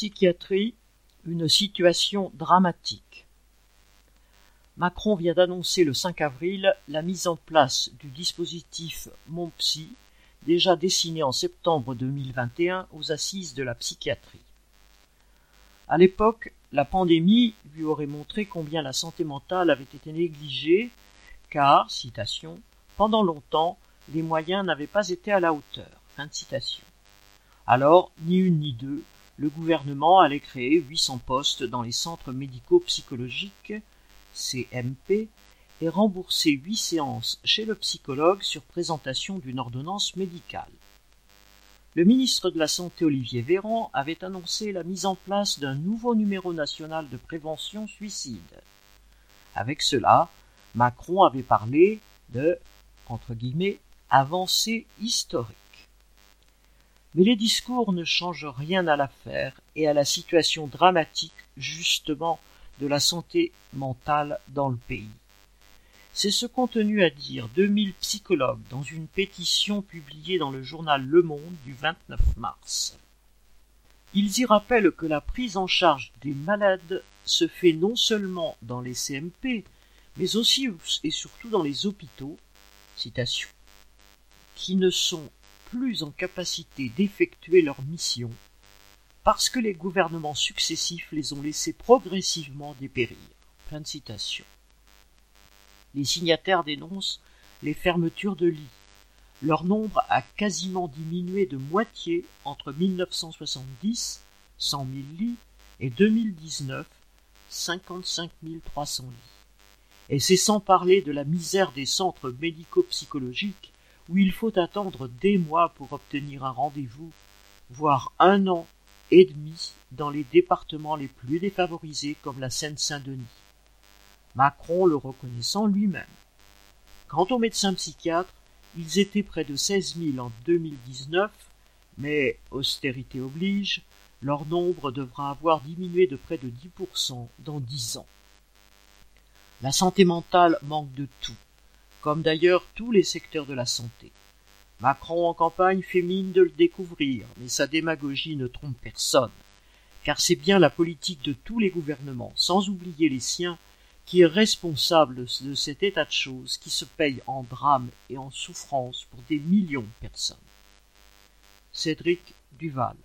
Psychiatrie, une situation dramatique. Macron vient d'annoncer le 5 avril la mise en place du dispositif Mon Psy, déjà dessiné en septembre 2021 aux assises de la psychiatrie. À l'époque, la pandémie lui aurait montré combien la santé mentale avait été négligée, car, citation, pendant longtemps, les moyens n'avaient pas été à la hauteur. Fin. Alors, ni une ni deux, le gouvernement allait créer 800 postes dans les centres médico-psychologiques, CMP, et rembourser 8 séances chez le psychologue sur présentation d'une ordonnance médicale. Le ministre de la Santé Olivier Véran avait annoncé la mise en place d'un nouveau numéro national de prévention suicide. Avec cela, Macron avait parlé de entre guillemets avancée historique. Mais les discours ne changent rien à l'affaire et à la situation dramatique justement de la santé mentale dans le pays. C'est ce qu'ont tenu à dire 2000 psychologues dans une pétition publiée dans le journal Le Monde du 29 mars. Ils y rappellent que la prise en charge des malades se fait non seulement dans les CMP, mais aussi et surtout dans les hôpitaux, citation, qui ne sont plus en capacité d'effectuer leur mission parce que les gouvernements successifs les ont laissés progressivement dépérir. Les signataires dénoncent les fermetures de lits. Leur nombre a quasiment diminué de moitié entre 1970, 100 000 lits, et 2019, 55 300 lits. Et c'est sans parler de la misère des centres médico-psychologiques où il faut attendre des mois pour obtenir un rendez-vous, voire un an et demi dans les départements les plus défavorisés comme la Seine-Saint-Denis. Macron le reconnaissant lui-même. Quant aux médecins psychiatres, ils étaient près de 16 000 en 2019, mais austérité oblige, leur nombre devra avoir diminué de près de 10% dans 10 ans. La santé mentale manque de tout, comme d'ailleurs tous les secteurs de la santé. Macron en campagne fait mine de le découvrir, mais sa démagogie ne trompe personne, car c'est bien la politique de tous les gouvernements, sans oublier les siens, qui est responsable de cet état de choses qui se paye en drame et en souffrance pour des millions de personnes. Cédric Duval